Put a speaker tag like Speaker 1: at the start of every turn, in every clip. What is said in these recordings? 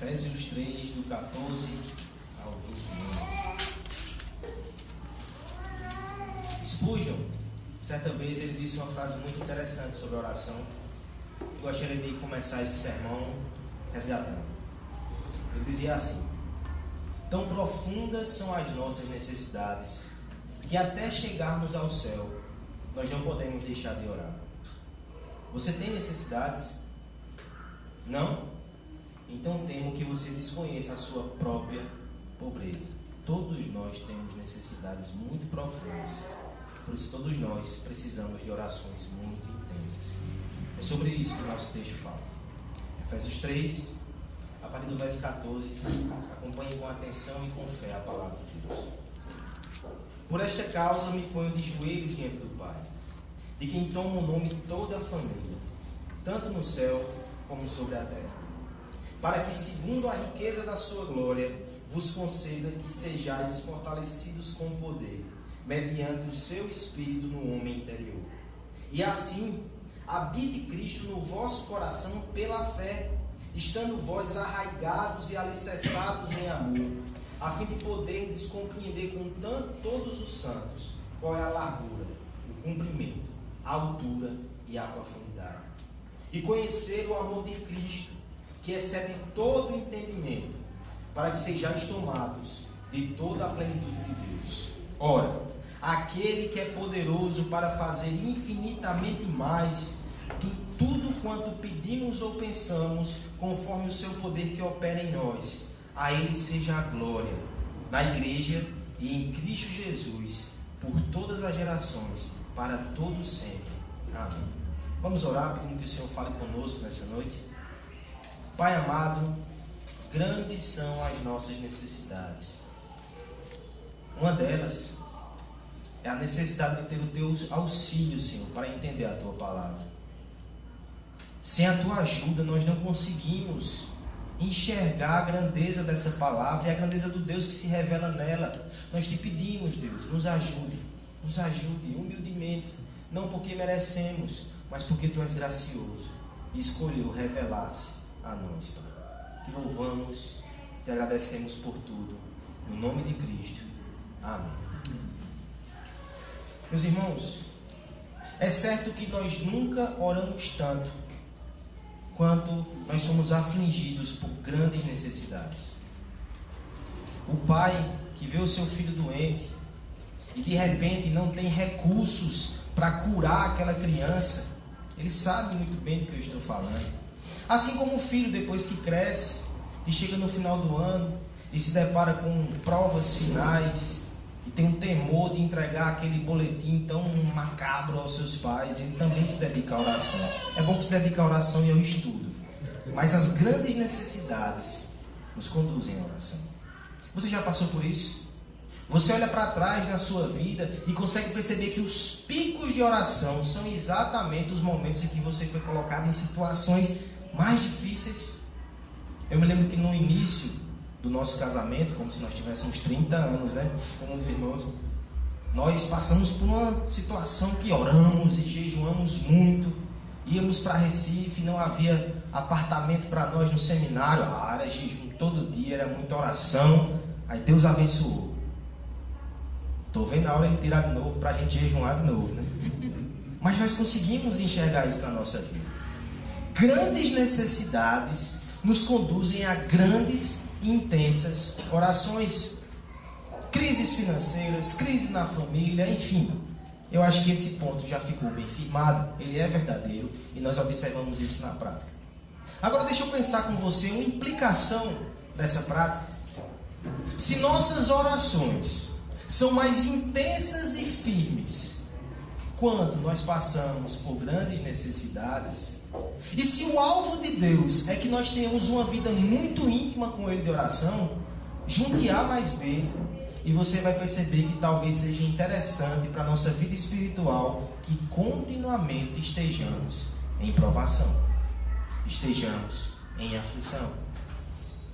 Speaker 1: Efésios 3, do 14 ao 21. Spurgeon, certa vez, ele disse uma frase muito interessante sobre oração. Eu gostaria de começar esse sermão resgatando. Ele dizia assim: Tão profundas são as nossas necessidades que até chegarmos ao céu, nós não podemos deixar de orar. Você tem necessidades? Não? Então temo que você desconheça a sua própria pobreza. Todos nós temos necessidades muito profundas. Por isso todos nós precisamos de orações muito intensas. É sobre isso que o nosso texto fala. Efésios 3, a partir do verso 14. Acompanhe com atenção e com fé a palavra de Deus. Por esta causa me ponho de joelhos diante do Pai, de quem toma o nome toda a família, tanto no céu como sobre a terra para que, segundo a riqueza da sua glória, vos conceda que sejais fortalecidos com poder, mediante o seu espírito no homem interior. E assim, habite Cristo no vosso coração pela fé, estando vós arraigados e alicerçados em amor, a fim de poderdes compreender com tanto todos os santos qual é a largura, o comprimento, a altura e a profundidade. E conhecer o amor de Cristo que excedem todo entendimento, para que sejais tomados de toda a plenitude de Deus. Ora, aquele que é poderoso para fazer infinitamente mais do tudo quanto pedimos ou pensamos, conforme o seu poder que opera em nós, a ele seja a glória na igreja e em Cristo Jesus, por todas as gerações, para todos sempre. Amém. Vamos orar pedindo que o Senhor fale conosco nessa noite. Pai amado, grandes são as nossas necessidades. Uma delas é a necessidade de ter o teu auxílio, Senhor, para entender a tua palavra. Sem a tua ajuda, nós não conseguimos enxergar a grandeza dessa palavra e a grandeza do Deus que se revela nela. Nós te pedimos, Deus, nos ajude, nos ajude humildemente, não porque merecemos, mas porque tu és gracioso e escolheu revelar-se a nós, Pai. Te louvamos, te agradecemos por tudo. No nome de Cristo. Amém. Meus irmãos, é certo que nós nunca oramos tanto quanto nós somos afligidos por grandes necessidades. O pai que vê o seu filho doente e de repente não tem recursos para curar aquela criança, ele sabe muito bem do que eu estou falando. Assim como o filho, depois que cresce e chega no final do ano e se depara com provas finais e tem um temor de entregar aquele boletim tão macabro aos seus pais, ele também se dedica à oração. É bom que se dedique à oração e ao estudo. Mas as grandes necessidades nos conduzem à oração. Você já passou por isso? Você olha para trás na sua vida e consegue perceber que os picos de oração são exatamente os momentos em que você foi colocado em situações mais difíceis. Eu me lembro que no início do nosso casamento, como se nós tivéssemos 30 anos, né, com os irmãos, nós passamos por uma situação que oramos e jejuamos muito. Íamos para Recife, não havia apartamento para nós no seminário. Ah, era jejum todo dia, era muita oração. Aí Deus abençoou. Estou vendo a hora de tirar de novo para a gente jejuar de novo. Né? Mas nós conseguimos enxergar isso na nossa vida grandes necessidades nos conduzem a grandes e intensas orações. Crises financeiras, crise na família, enfim. Eu acho que esse ponto já ficou bem firmado, ele é verdadeiro e nós observamos isso na prática. Agora deixa eu pensar com você uma implicação dessa prática. Se nossas orações são mais intensas e firmes quando nós passamos por grandes necessidades, e se o alvo de Deus é que nós tenhamos uma vida muito íntima com Ele de oração, junte A mais B e você vai perceber que talvez seja interessante para a nossa vida espiritual que continuamente estejamos em provação, estejamos em aflição.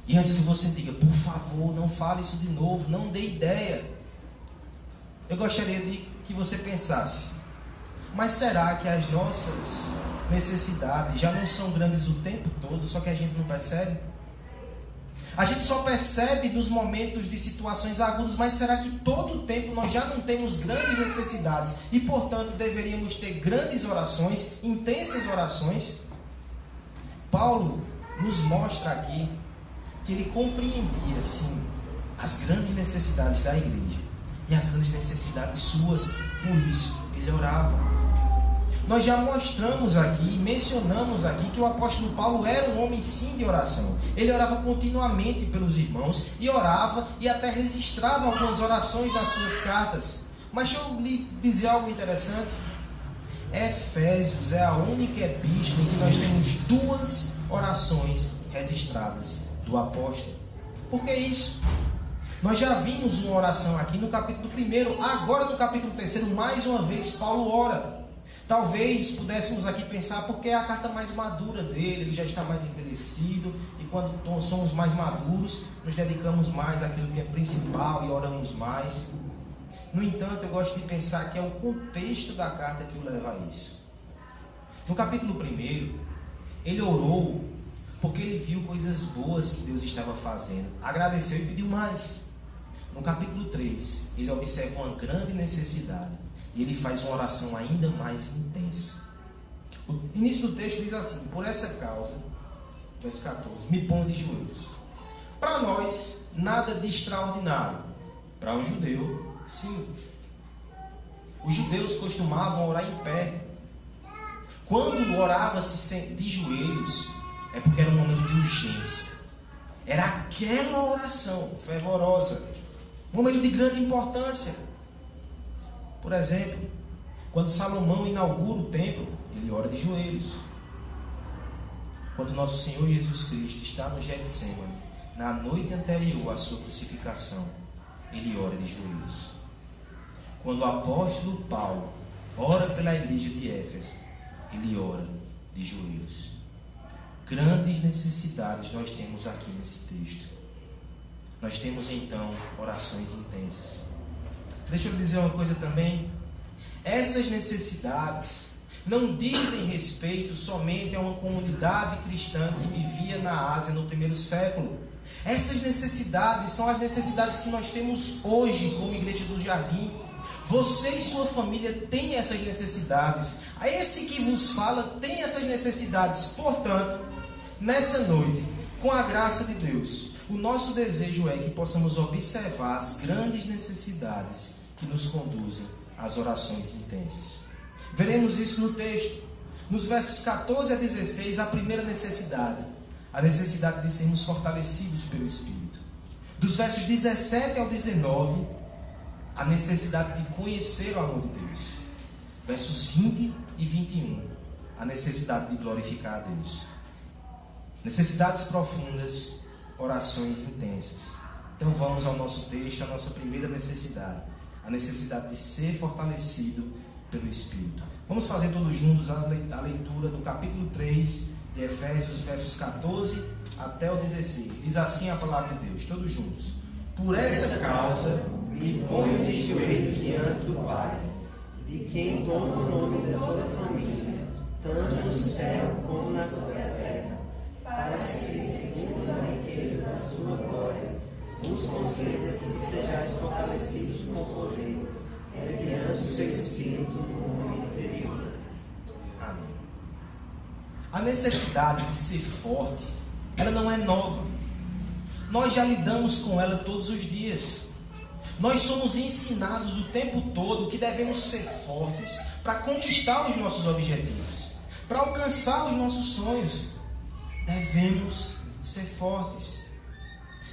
Speaker 1: E antes que você diga, por favor, não fale isso de novo, não dê ideia. Eu gostaria de que você pensasse, mas será que as nossas necessidades já não são grandes o tempo todo, só que a gente não percebe? A gente só percebe nos momentos de situações agudas, mas será que todo o tempo nós já não temos grandes necessidades e, portanto, deveríamos ter grandes orações, intensas orações? Paulo nos mostra aqui que ele compreendia, sim, as grandes necessidades da igreja e as grandes necessidades suas, por isso ele orava. Nós já mostramos aqui, mencionamos aqui que o apóstolo Paulo era um homem sim de oração. Ele orava continuamente pelos irmãos e orava e até registrava algumas orações nas suas cartas. Mas deixa eu lhe dizer algo interessante. Efésios é a única epístola em que nós temos duas orações registradas do apóstolo. Por que isso? Nós já vimos uma oração aqui no capítulo 1, agora no capítulo 3, mais uma vez Paulo ora. Talvez pudéssemos aqui pensar porque é a carta mais madura dele, ele já está mais envelhecido, e quando somos mais maduros, nos dedicamos mais àquilo que é principal e oramos mais. No entanto, eu gosto de pensar que é o contexto da carta que o leva a isso. No capítulo 1, ele orou porque ele viu coisas boas que Deus estava fazendo, agradeceu e pediu mais. No capítulo 3, ele observa uma grande necessidade e ele faz uma oração ainda mais intensa. O início do texto diz assim: Por essa causa, verso 14, me ponho de joelhos. Para nós, nada de extraordinário. Para um judeu, sim. Os judeus costumavam orar em pé. Quando orava-se de joelhos, é porque era um momento de urgência. Era aquela oração fervorosa, um momento de grande importância. Por exemplo, quando Salomão inaugura o templo, ele ora de joelhos. Quando nosso Senhor Jesus Cristo está no Getsemane, na noite anterior à sua crucificação, ele ora de joelhos. Quando o apóstolo Paulo ora pela igreja de Éfeso, ele ora de joelhos. Grandes necessidades nós temos aqui nesse texto. Nós temos então orações intensas. Deixa eu dizer uma coisa também. Essas necessidades não dizem respeito somente a uma comunidade cristã que vivia na Ásia no primeiro século. Essas necessidades são as necessidades que nós temos hoje como Igreja do Jardim. Você e sua família têm essas necessidades. A esse que vos fala tem essas necessidades. Portanto, nessa noite, com a graça de Deus, o nosso desejo é que possamos observar as grandes necessidades que nos conduzem às orações intensas. Veremos isso no texto. Nos versos 14 a 16, a primeira necessidade, a necessidade de sermos fortalecidos pelo Espírito. Dos versos 17 ao 19, a necessidade de conhecer o amor de Deus. Versos 20 e 21, a necessidade de glorificar a Deus. Necessidades profundas orações intensas. Então vamos ao nosso texto, a nossa primeira necessidade, a necessidade de ser fortalecido pelo Espírito. Vamos fazer todos juntos a leitura do capítulo 3 de Efésios, versos 14 até o 16. Diz assim a palavra de Deus, todos juntos. Por essa causa me ponho de joelhos diante do Pai, de quem toma o nome de toda a família, tanto no céu como na terra, para que sua glória, vos conceda que sejais fortalecidos com poder, mediante o seu Espírito no homem interior. Amém. A necessidade de ser forte, ela não é nova. Nós já lidamos com ela todos os dias. Nós somos ensinados o tempo todo que devemos ser fortes para conquistar os nossos objetivos, para alcançar os nossos sonhos. Devemos ser fortes.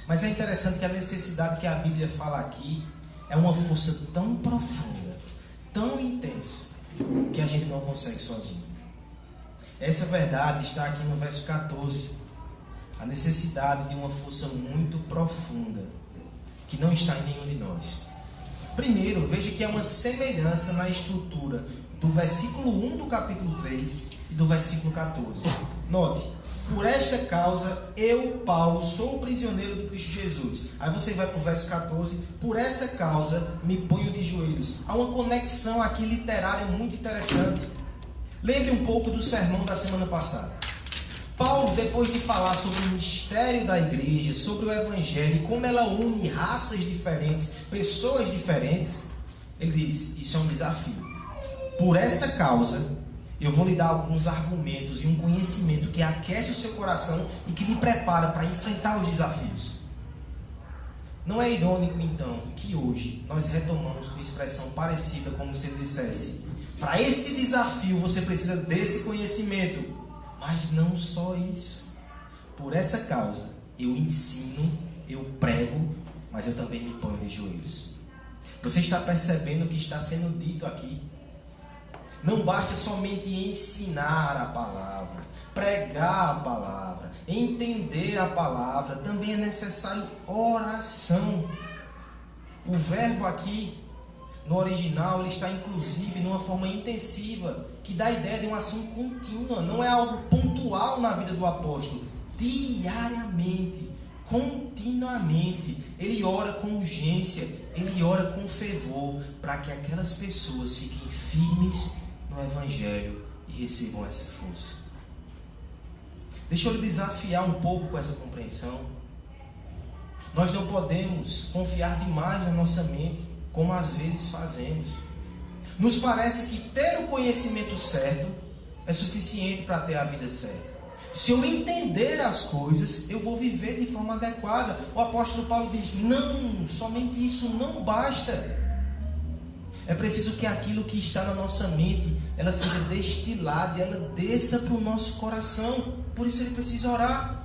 Speaker 1: Mas é interessante que a necessidade que a Bíblia fala aqui é uma força tão profunda, tão intensa, que a gente não consegue sozinho. Essa verdade está aqui no verso 14. A necessidade de uma força muito profunda, que não está em nenhum de nós. Primeiro, veja que é uma semelhança na estrutura do versículo 1 do capítulo 3 e do versículo 14. Note, por esta causa, eu, Paulo, sou prisioneiro de Cristo Jesus. Aí você vai para o verso 14. Por essa causa, me ponho de joelhos. Há uma conexão aqui literária muito interessante. Lembre um pouco do sermão da semana passada. Paulo, depois de falar sobre o mistério da igreja, sobre o evangelho, como ela une raças diferentes, pessoas diferentes, ele diz: Isso é um desafio. Por essa causa, eu vou lhe dar alguns argumentos e um conhecimento que aquece o seu coração e que lhe prepara para enfrentar os desafios. Não é irônico, então, que hoje nós retomamos com expressão parecida, como se ele dissesse: para esse desafio você precisa desse conhecimento, mas não só isso. Por essa causa, eu ensino, eu prego, mas eu também me ponho de joelhos. Você está percebendo o que está sendo dito aqui? Não basta somente ensinar a palavra, pregar a palavra, entender a palavra, também é necessário oração. O verbo aqui, no original, ele está inclusive numa forma intensiva, que dá a ideia de uma ação contínua, não é algo pontual na vida do apóstolo. Diariamente, continuamente, ele ora com urgência, ele ora com fervor, para que aquelas pessoas fiquem firmes no Evangelho e recebam essa força. Deixa eu lhe desafiar um pouco com essa compreensão. Nós não podemos confiar demais na nossa mente, como às vezes fazemos. Nos parece que ter o conhecimento certo é suficiente para ter a vida certa. Se eu entender as coisas, eu vou viver de forma adequada. O apóstolo Paulo diz: não, somente isso não basta. É preciso que aquilo que está na nossa mente, ela seja destilada, ela desça para o nosso coração. Por isso ele precisa orar.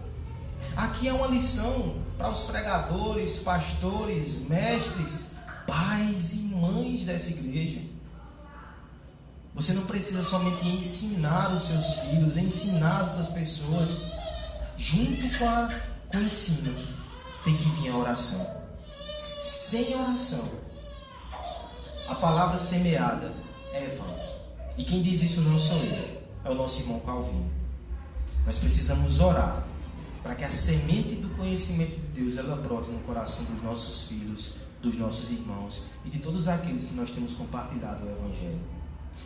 Speaker 1: Aqui é uma lição para os pregadores, pastores, mestres, pais e mães dessa igreja. Você não precisa somente ensinar os seus filhos, ensinar as outras pessoas. Junto com, a, com o ensino, tem que vir a oração. Sem oração, a palavra semeada é vã. E quem diz isso não sou eu, é o nosso irmão Calvino. Nós precisamos orar para que a semente do conhecimento de Deus ela brote no coração dos nossos filhos, dos nossos irmãos e de todos aqueles que nós temos compartilhado o Evangelho.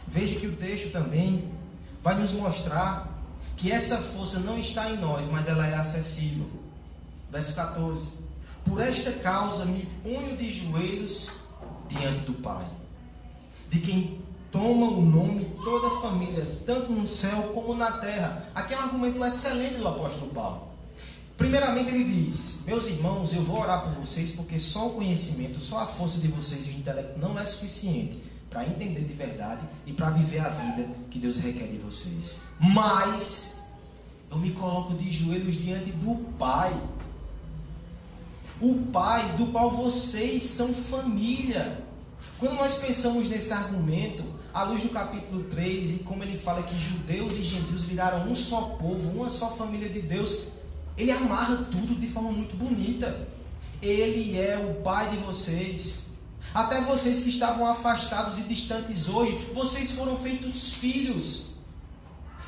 Speaker 1: Veja que o texto também vai nos mostrar que essa força não está em nós, mas ela é acessível. Verso 14: Por esta causa me ponho de joelhos diante do Pai, de quem toma o nome toda a família, tanto no céu como na terra. Aqui é um argumento excelente do apóstolo Paulo. Primeiramente ele diz: Meus irmãos, eu vou orar por vocês porque só o conhecimento, só a força de vocês e o intelecto não é suficiente para entender de verdade e para viver a vida que Deus requer de vocês. Mas eu me coloco de joelhos diante do Pai o Pai do qual vocês são família. Quando nós pensamos nesse argumento, à luz do capítulo 3, e como ele fala que judeus e gentios viraram um só povo, uma só família de Deus, ele amarra tudo de forma muito bonita. Ele é o Pai de vocês. Até vocês que estavam afastados e distantes hoje, vocês foram feitos filhos.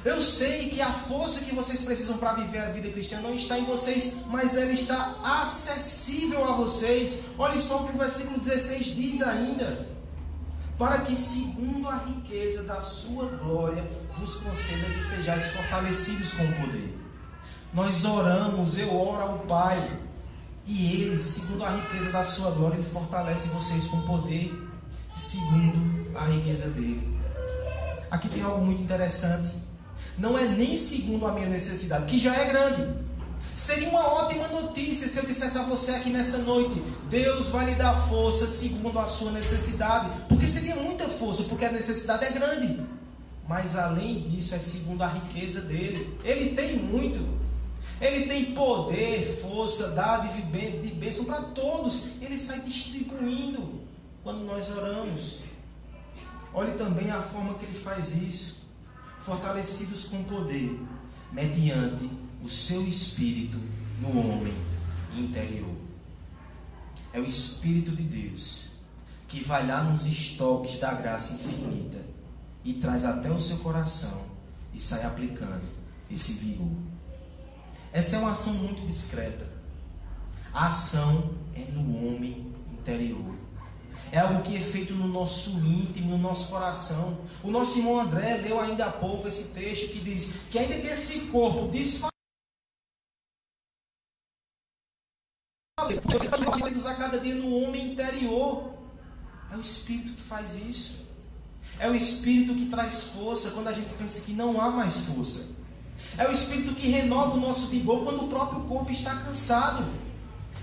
Speaker 1: Eu sei que a força que vocês precisam para viver a vida cristã não está em vocês, mas ela está acessível a vocês. Olha só o que o versículo 16 diz ainda. Para que, segundo a riqueza da sua glória, vos conceda que sejais fortalecidos com o poder. Nós oramos, eu oro ao Pai, e Ele, segundo a riqueza da sua glória, Ele fortalece vocês com poder, segundo a riqueza dele. Aqui tem algo muito interessante não é nem segundo a minha necessidade, que já é grande. Seria uma ótima notícia se eu dissesse a você aqui nessa noite: Deus vai lhe dar força segundo a sua necessidade. Porque seria muita força, porque a necessidade é grande. Mas além disso, é segundo a riqueza dele. Ele tem muito. Ele tem poder, força, dádiva de bênção para todos. Ele sai distribuindo quando nós oramos. Olhe também a forma que ele faz isso fortalecidos com poder, mediante o seu espírito no homem interior. É o Espírito de Deus que vai lá nos estoques da graça infinita e traz até o seu coração e sai aplicando esse vigor. Essa é uma ação muito discreta. A ação é no homem interior. é algo que é feito no nosso íntimo, no nosso coração. O nosso irmão André leu ainda há pouco esse texto que diz que ainda que esse corpo desfaleça, a cada dia no homem interior. É o Espírito que faz isso. É o Espírito que traz força quando a gente pensa que não há mais força. É o Espírito que renova o nosso vigor quando o próprio corpo está cansado.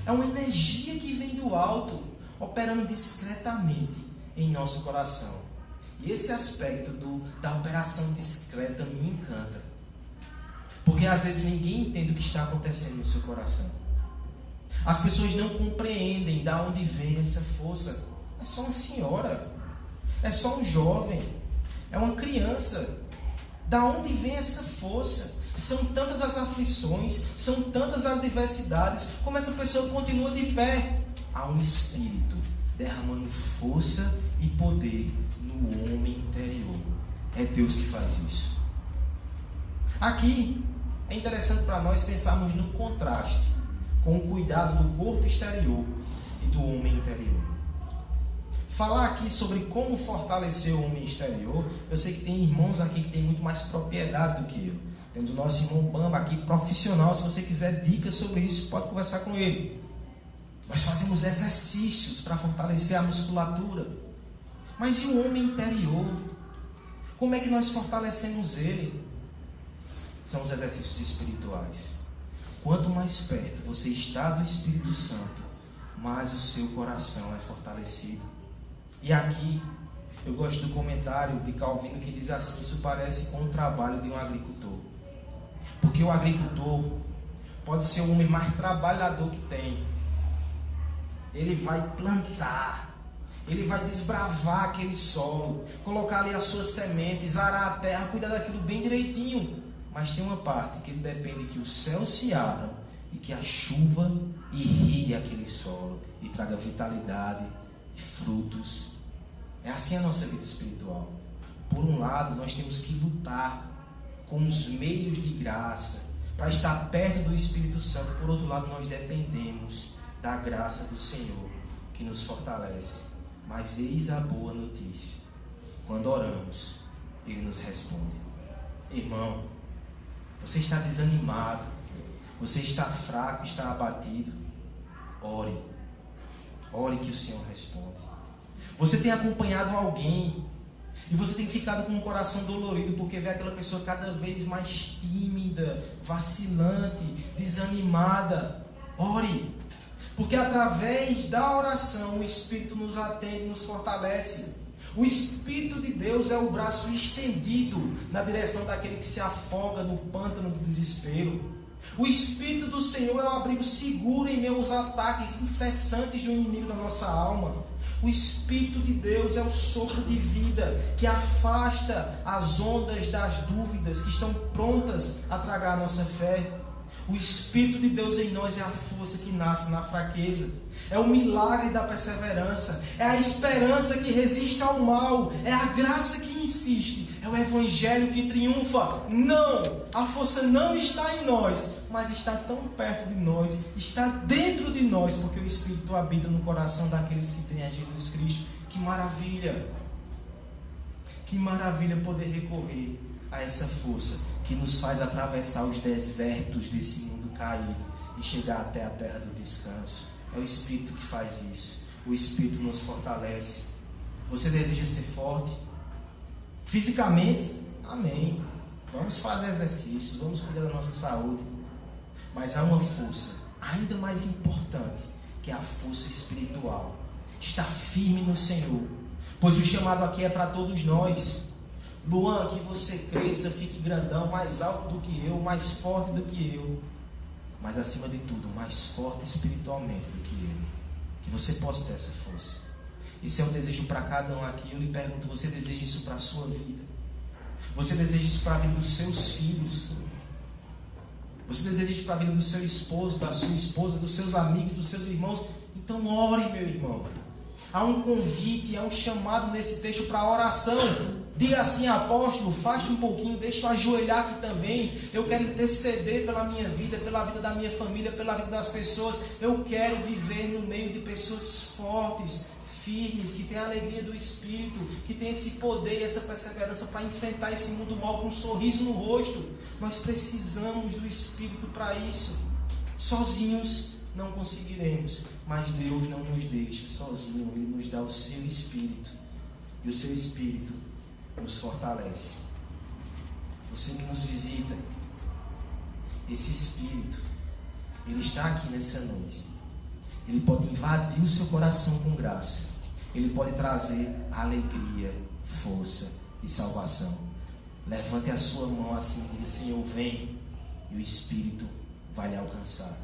Speaker 1: É uma energia que vem do alto, operando discretamente em nosso coração. E esse aspecto do, da operação discreta me encanta. Porque às vezes ninguém entende o que está acontecendo no seu coração. As pessoas não compreendem de onde vem essa força. É só uma senhora, é só um jovem, é uma criança. Da onde vem essa força? São tantas as aflições, são tantas as diversidades, como essa pessoa continua de pé. Há um espírito derramando força e poder no homem interior. É Deus que faz isso. Aqui é interessante para nós pensarmos no contraste com o cuidado do corpo exterior e do homem interior. Falar aqui sobre como fortalecer o homem exterior, eu sei que tem irmãos aqui que têm muito mais propriedade do que eu. Temos o nosso irmão Bamba aqui, profissional. Se você quiser dicas sobre isso, pode conversar com ele. Nós fazemos exercícios para fortalecer a musculatura. Mas e o homem interior? Como é que nós fortalecemos ele? São os exercícios espirituais. Quanto mais perto você está do Espírito Santo, mais o seu coração é fortalecido. E aqui, eu gosto do comentário de Calvino que diz assim: Isso parece com o trabalho de um agricultor. Porque o agricultor pode ser o homem mais trabalhador que tem. Ele vai plantar, ele vai desbravar aquele solo, colocar ali as suas sementes, arar a terra, cuidar daquilo bem direitinho. Mas tem uma parte que depende que o céu se abra e que a chuva irrigue aquele solo e traga vitalidade e frutos. É assim a nossa vida espiritual. Por um lado, nós temos que lutar com os meios de graça para estar perto do Espírito Santo. Por outro lado, nós dependemos da graça do Senhor que nos fortalece. Mas eis a boa notícia: quando oramos, Ele nos responde. Irmão, você está desanimado, você está fraco, está abatido. Ore, ore que o Senhor responde. Você tem acompanhado alguém e você tem ficado com o coração dolorido porque vê aquela pessoa cada vez mais tímida, vacilante, desanimada. Ore. Porque através da oração o Espírito nos atende, nos fortalece. O Espírito de Deus é o braço estendido na direção daquele que se afoga no pântano do desespero. O Espírito do Senhor é o abrigo seguro em meio aos ataques incessantes do inimigo da nossa alma. O Espírito de Deus é o sopro de vida que afasta as ondas das dúvidas que estão prontas a tragar a nossa fé. O Espírito de Deus em nós é a força que nasce na fraqueza. É o milagre da perseverança. É a esperança que resiste ao mal. É a graça que insiste. É o Evangelho que triunfa. Não! A força não está em nós, mas está tão perto de nós. Está dentro de nós, porque o Espírito habita no coração daqueles que têm a Jesus Cristo. Que maravilha! Que maravilha poder recorrer a essa força que nos faz atravessar os desertos desse mundo caído e chegar até a terra do descanso. É o Espírito que faz isso. O Espírito nos fortalece. Você deseja ser forte? Fisicamente, amém. Vamos fazer exercícios, vamos cuidar da nossa saúde. Mas há uma força ainda mais importante, que é a força espiritual. Está firme no Senhor. Pois o chamado aqui é para todos nós. Luan, que você cresça, fique grandão, mais alto do que eu, mais forte do que eu. Mas acima de tudo, mais forte espiritualmente do que eu. Que você possa ter essa força. Isso é um desejo para cada um aqui. Eu lhe pergunto: você deseja isso para a sua vida? Você deseja isso para a vida dos seus filhos? Você deseja isso para a vida do seu esposo, da sua esposa, dos seus amigos, dos seus irmãos? Então ore, meu irmão. Há um convite, há um chamado nesse texto para oração. Diga assim, apóstolo, faste um pouquinho, deixa eu ajoelhar aqui também. Eu quero interceder pela minha vida, pela vida da minha família, pela vida das pessoas. Eu quero viver no meio de pessoas fortes, firmes, que têm a alegria do Espírito, que têm esse poder e essa perseverança para enfrentar esse mundo mal com um sorriso no rosto. Nós precisamos do Espírito para isso. Sozinhos não conseguiremos, mas Deus não nos deixa sozinho, Ele nos dá o seu Espírito. E o seu Espírito nos fortalece. Você que nos visita, esse Espírito, ele está aqui nessa noite. Ele pode invadir o seu coração com graça. Ele pode trazer alegria, força e salvação. Levante a sua mão assim e diga: Senhor, vem. E o Espírito vai lhe alcançar.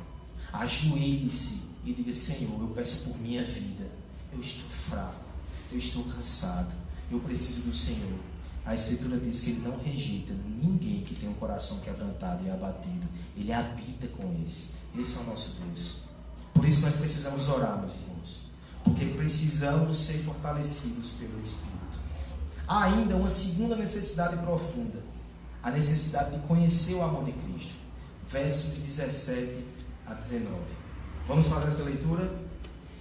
Speaker 1: Ajoelhe-se e diga: Senhor, eu peço por minha vida. Eu estou fraco, eu estou cansado eu preciso do Senhor. A Escritura diz que Ele não rejeita ninguém que tem um coração quebrantado e abatido. Ele habita com esse. Esse é o nosso Deus. Por isso nós precisamos orar, meus irmãos. Porque precisamos ser fortalecidos pelo Espírito. Há ainda uma segunda necessidade profunda. A necessidade de conhecer o amor de Cristo. Versos 17 a 19. Vamos fazer essa leitura?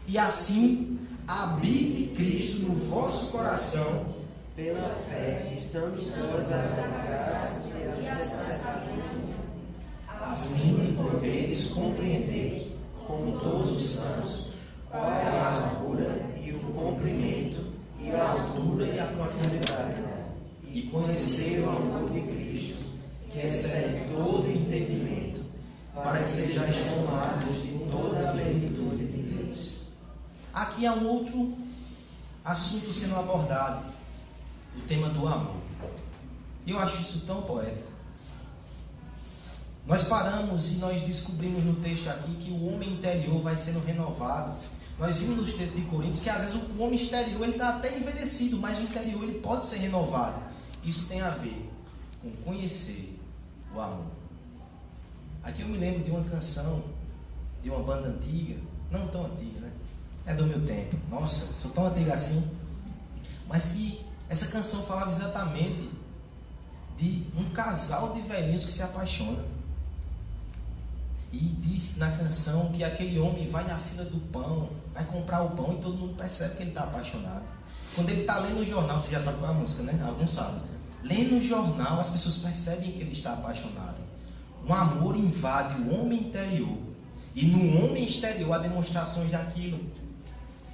Speaker 1: E assim habite Cristo no vosso coração.
Speaker 2: Pela fé, estando vós arraigados e alicerçados,
Speaker 1: a fim de poderes compreender, com todos os santos, qual é a largura e o comprimento, e a altura e a profundidade, e conhecer o amor de Cristo, que excede todo entendimento, para que sejais tomados de toda a plenitude de Aqui há um outro assunto sendo abordado, o tema do amor. Eu acho isso tão poético. Nós paramos e nós descobrimos no texto aqui que o homem interior vai sendo renovado. Nós vimos nos textos de Coríntios que às vezes o homem exterior ele está até envelhecido, mas o interior ele pode ser renovado. Isso tem a ver com conhecer o amor. Aqui eu me lembro de uma canção de uma banda antiga, não tão antiga, né? É do meu tempo. Nossa, sou tão antigo assim. Mas que essa canção falava exatamente de um casal de velhinhos que se apaixona. E diz na canção que aquele homem vai na fila do pão, vai comprar o pão e todo mundo percebe que ele está apaixonado. Quando ele está lendo o jornal, você já sabe qual é a música, né? Alguns sabem. Lendo o jornal, as pessoas percebem que ele está apaixonado. Um amor invade o homem interior. E no homem exterior há demonstrações daquilo.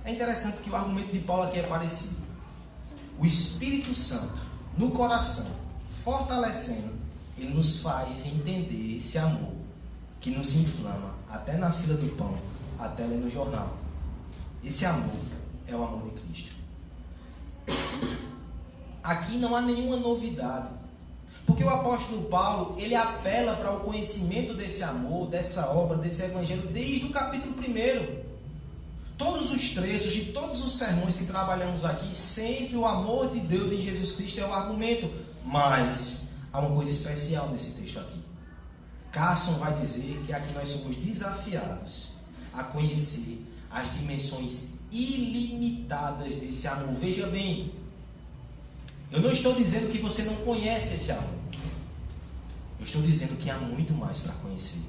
Speaker 1: É interessante que o argumento de Paulo aqui é parecido. O Espírito Santo, no coração, fortalecendo, ele nos faz entender esse amor que nos inflama até na fila do pão, até ler no jornal. Esse amor é o amor de Cristo. Aqui não há nenhuma novidade. Porque o apóstolo Paulo, ele apela para o conhecimento desse amor, dessa obra, desse evangelho, desde o capítulo 1. Todos os trechos de todos os sermões que trabalhamos aqui, sempre o amor de Deus em Jesus Cristo é o argumento. Mas há uma coisa especial nesse texto aqui. Carson vai dizer que aqui nós somos desafiados a conhecer as dimensões ilimitadas desse amor. Veja bem, eu não estou dizendo que você não conhece esse amor. Eu estou dizendo que há muito mais para conhecer.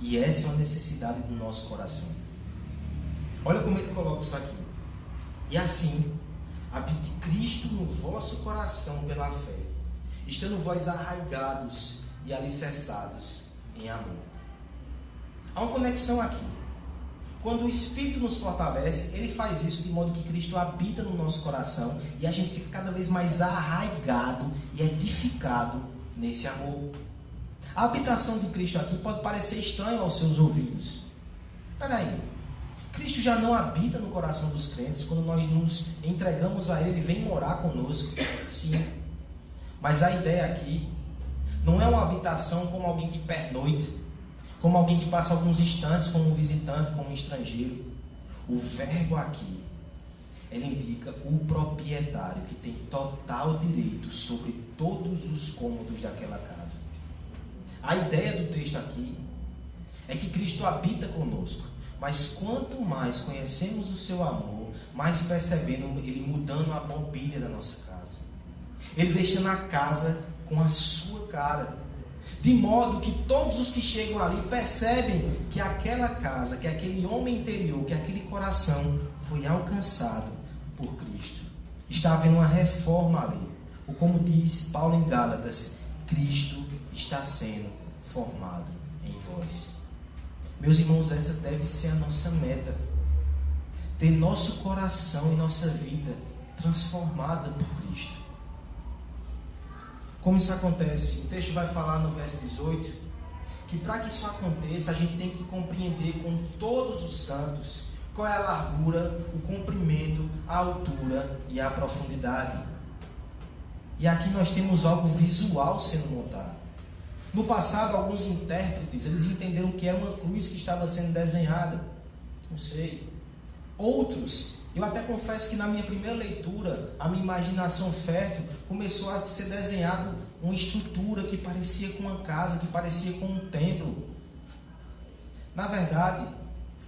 Speaker 1: E essa é uma necessidade do nosso coração. Olha como ele coloca isso aqui. E assim, habite Cristo no vosso coração pela fé, estando vós arraigados e alicerçados em amor. Há uma conexão aqui. Quando o Espírito nos fortalece, ele faz isso de modo que Cristo habita no nosso coração e a gente fica cada vez mais arraigado e edificado nesse amor. A habitação de Cristo aqui pode parecer estranho aos seus ouvidos. Espera aí, Cristo já não habita no coração dos crentes quando nós nos entregamos a Ele, Ele vem morar conosco. Sim. Mas a ideia aqui não é uma habitação como alguém que pernoita, como alguém que passa alguns instantes como um visitante, como um estrangeiro. O verbo aqui, ele indica o proprietário que tem total direito sobre todos os cômodos daquela casa. A ideia do texto aqui é que Cristo habita conosco. Mas quanto mais conhecemos o seu amor, mais percebemos ele mudando a mobília da nossa casa. Ele deixa na casa com a sua cara. De modo que todos os que chegam ali percebem que aquela casa, que aquele homem interior, que aquele coração foi alcançado por Cristo. Está havendo uma reforma ali. Ou como diz Paulo em Gálatas, Cristo está sendo formado em vós. Meus irmãos, essa deve ser a nossa meta. Ter nosso coração e nossa vida transformada por Cristo. Como isso acontece? O texto vai falar no verso 18 que para que isso aconteça, a gente tem que compreender com todos os santos qual é a largura, o comprimento, a altura e a profundidade. E aqui nós temos algo visual sendo montado. No passado, alguns intérpretes, eles entenderam que era uma cruz que estava sendo desenhada. Não sei. Outros, eu até confesso que na minha primeira leitura, a minha imaginação fértil começou a ser desenhado uma estrutura que parecia com uma casa, que parecia com um templo. Na verdade,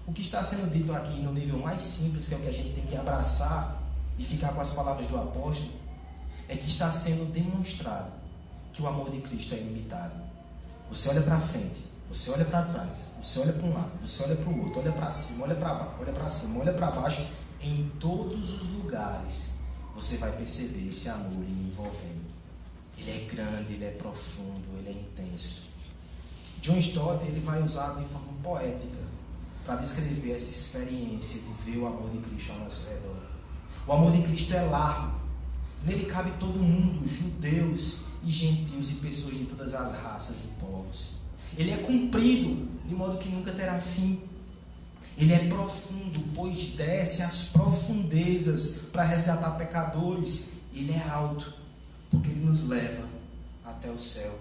Speaker 1: o que está sendo dito aqui no nível mais simples, que é o que a gente tem que abraçar e ficar com as palavras do apóstolo, é que está sendo demonstrado que o amor de Cristo é ilimitado. Você olha para frente, você olha para trás, você olha para um lado, você olha para o outro, olha para cima, olha para baixo, olha para cima, olha para baixo, em todos os lugares você vai perceber esse amor envolvendo. Ele é grande, ele é profundo, ele é intenso. John Stott ele vai usar de forma poética para descrever essa experiência de ver o amor de Cristo ao nosso redor. O amor de Cristo é largo. Nele cabe todo mundo, judeus e gentios e pessoas de todas as raças e. Ele é comprido, de modo que nunca terá fim. Ele é profundo, pois desce às profundezas para resgatar pecadores. Ele é alto, porque ele nos leva até o céu.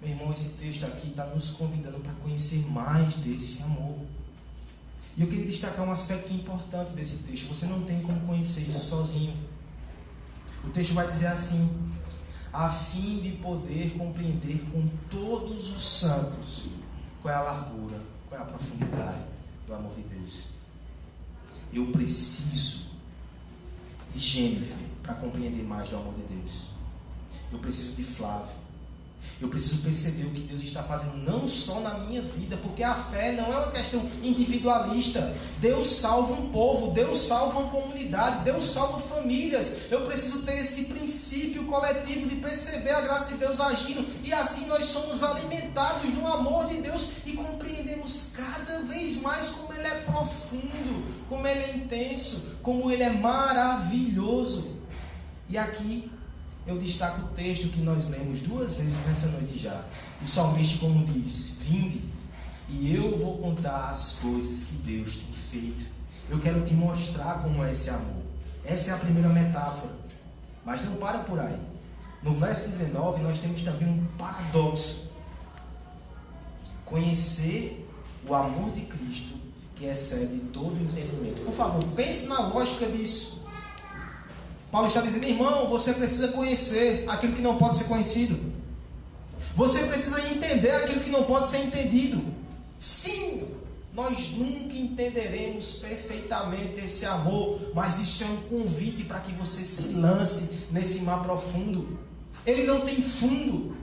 Speaker 1: Meu irmão, esse texto aqui está nos convidando para conhecer mais desse amor. E eu queria destacar um aspecto importante desse texto. Você não tem como conhecer isso sozinho. O texto vai dizer assim: a fim de poder compreender com todos os santos qual é a largura, qual é a profundidade do amor de Deus. Eu preciso de Gênesis para compreender mais do amor de Deus. Eu preciso de Flávio eu preciso perceber o que Deus está fazendo, não só na minha vida, porque a fé não é uma questão individualista. Deus salva um povo, Deus salva uma comunidade, Deus salva famílias. Eu preciso ter esse princípio coletivo de perceber a graça de Deus agindo, e assim nós somos alimentados no amor de Deus e compreendemos cada vez mais como Ele é profundo, como Ele é intenso, como Ele é maravilhoso. E aqui eu destaco o texto que nós lemos duas vezes nessa noite já. O salmista, como diz: Vinde, e eu vou contar as coisas que Deus tem feito. Eu quero te mostrar como é esse amor. Essa é a primeira metáfora. Mas não para por aí. No verso 19, nós temos também um paradoxo. Conhecer o amor de Cristo que excede todo o entendimento. Por favor, pense na lógica disso. Paulo está dizendo, irmão, você precisa conhecer aquilo que não pode ser conhecido. Você precisa entender aquilo que não pode ser entendido. Sim, nós nunca entenderemos perfeitamente esse amor, mas isso é um convite para que você se lance nesse mar profundo. Ele não tem fundo,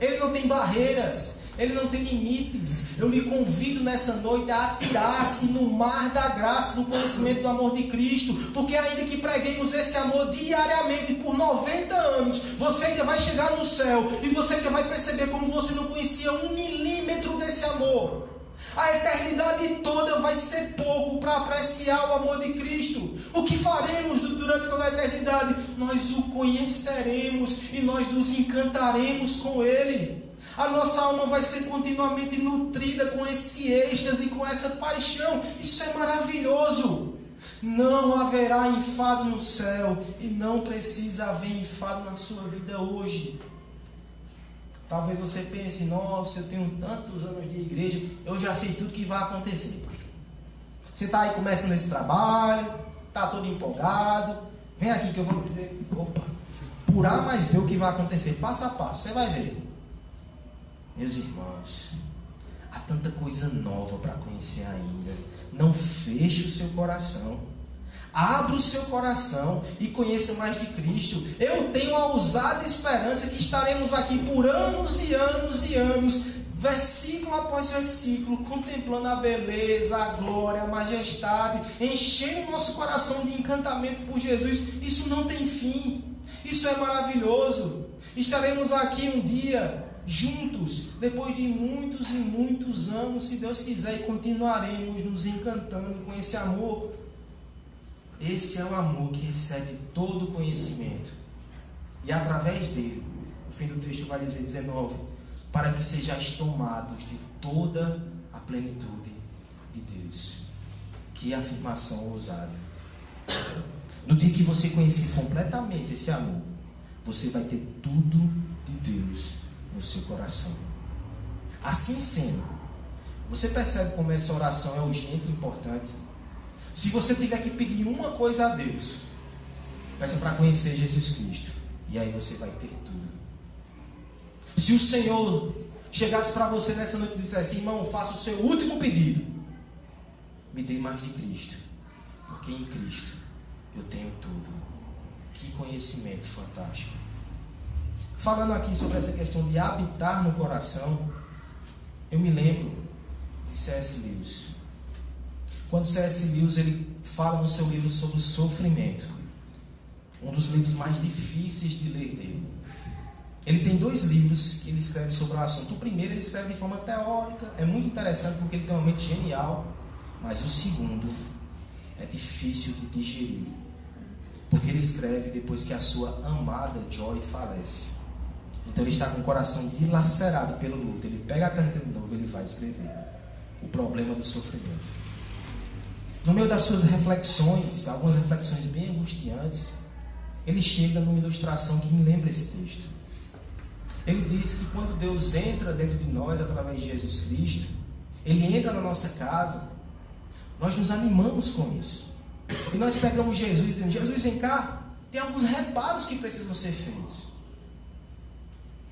Speaker 1: ele não tem barreiras, ele não tem limites. Eu lhe convido nessa noite a atirar-se no mar da graça, no conhecimento do amor de Cristo. Porque ainda que preguemos esse amor diariamente por 90 anos, você ainda vai chegar no céu e você ainda vai perceber como você não conhecia um milímetro desse amor. A eternidade toda vai ser pouco para apreciar o amor de Cristo. O que faremos durante toda a eternidade? Nós o conheceremos e nós nos encantaremos com Ele. A nossa alma vai ser continuamente nutrida com esse êxtase, com essa paixão. Isso é maravilhoso. Não haverá enfado no céu e não precisa haver enfado na sua vida hoje. Talvez você pense, nossa, eu tenho tantos anos de igreja, eu já sei tudo que vai acontecer. Você está aí começando esse trabalho, está todo empolgado. Vem aqui que eu vou dizer, opa, por A mais B o que vai acontecer, passo a passo, você vai ver. Meus irmãos, há tanta coisa nova para conhecer ainda. Não feche o seu coração. Abra o seu coração e conheça mais de Cristo. Eu tenho a ousada esperança que estaremos aqui por anos e anos e anos, versículo após versículo, contemplando a beleza, a glória, a majestade, enchendo o nosso coração de encantamento por Jesus. Isso não tem fim. Isso é maravilhoso. Estaremos aqui um dia juntos, depois de muitos e muitos anos, se Deus quiser, e continuaremos nos encantando com esse amor. Esse é o amor que recebe todo o conhecimento. E através dele, o fim do texto vai dizer 19, para que sejais tomados de toda a plenitude de Deus. Que afirmação ousada. No dia que você conhecer completamente esse amor, você vai ter tudo de Deus no seu coração. Assim sendo, você percebe como essa oração é urgente e importante? Se você tiver que pedir uma coisa a Deus, peça para conhecer Jesus Cristo. E aí você vai ter tudo. Se o Senhor chegasse para você nessa noite e dissesse, irmão, faça o seu último pedido. Me dê mais de Cristo. Porque em Cristo eu tenho tudo. Que conhecimento fantástico. Falando aqui sobre essa questão de habitar no coração, eu me lembro de C.S. Lewis. Quando C.S. Lewis ele fala no seu livro sobre sofrimento, um dos livros mais difíceis de ler dele. Ele tem dois livros que ele escreve sobre o assunto. O primeiro ele escreve de forma teórica, é muito interessante porque ele tem uma mente genial, mas o segundo é difícil de digerir. Porque ele escreve depois que a sua amada Joy falece. Então ele está com o coração dilacerado pelo luto. Ele pega a caneta de novo e ele vai escrever o problema do sofrimento. No meio das suas reflexões, algumas reflexões bem angustiantes, ele chega numa ilustração que me lembra esse texto. Ele diz que quando Deus entra dentro de nós através de Jesus Cristo, ele entra na nossa casa, nós nos animamos com isso. E nós pegamos Jesus e dizemos: Jesus, vem cá, tem alguns reparos que precisam ser feitos.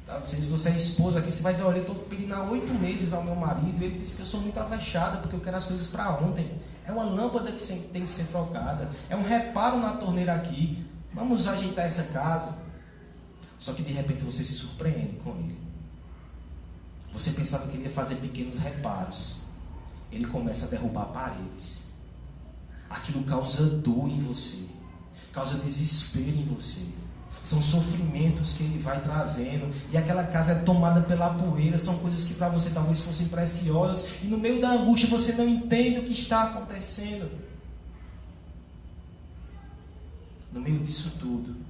Speaker 1: Tá? Se você é esposa aqui, você vai dizer, olha, eu estou pedindo há oito meses ao meu marido, ele disse que eu sou muito avexada, porque eu quero as coisas para ontem. É uma lâmpada que tem que ser trocada, é um reparo na torneira aqui. Vamos ajeitar essa casa. Só que de repente você se surpreende com ele. Você pensava que ele ia fazer pequenos reparos. Ele começa a derrubar paredes. Aquilo causa dor em você, causa desespero em você. São sofrimentos que ele vai trazendo. E aquela casa é tomada pela poeira. São coisas que para você talvez fossem preciosas. E no meio da angústia você não entende o que está acontecendo. No meio disso tudo,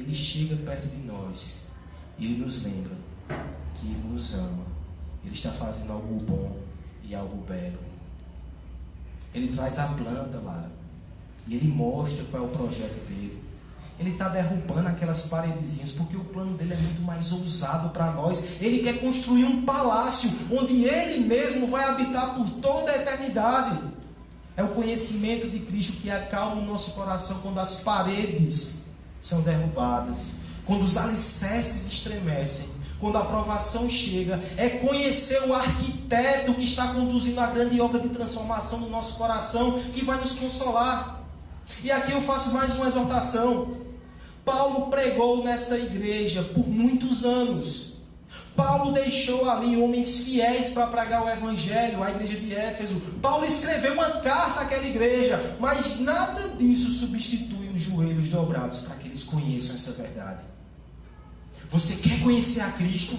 Speaker 1: ele chega perto de nós. E ele nos lembra que ele nos ama. Ele está fazendo algo bom e algo belo. Ele traz a planta, lá E ele mostra qual é o projeto dele. Ele está derrubando aquelas paredezinhas porque o plano dele é muito mais ousado para nós. Ele quer construir um palácio onde ele mesmo vai habitar por toda a eternidade. É o conhecimento de Cristo que acalma o nosso coração quando as paredes são derrubadas, quando os alicerces estremecem, quando a aprovação chega. É conhecer o arquiteto que está conduzindo a grande obra de transformação do nosso coração que vai nos consolar. E aqui eu faço mais uma exortação. Paulo pregou nessa igreja por muitos anos. Paulo deixou ali homens fiéis para pregar o evangelho, a igreja de Éfeso. Paulo escreveu uma carta àquela igreja, mas nada disso substitui os joelhos dobrados para que eles conheçam essa verdade. Você quer conhecer a Cristo?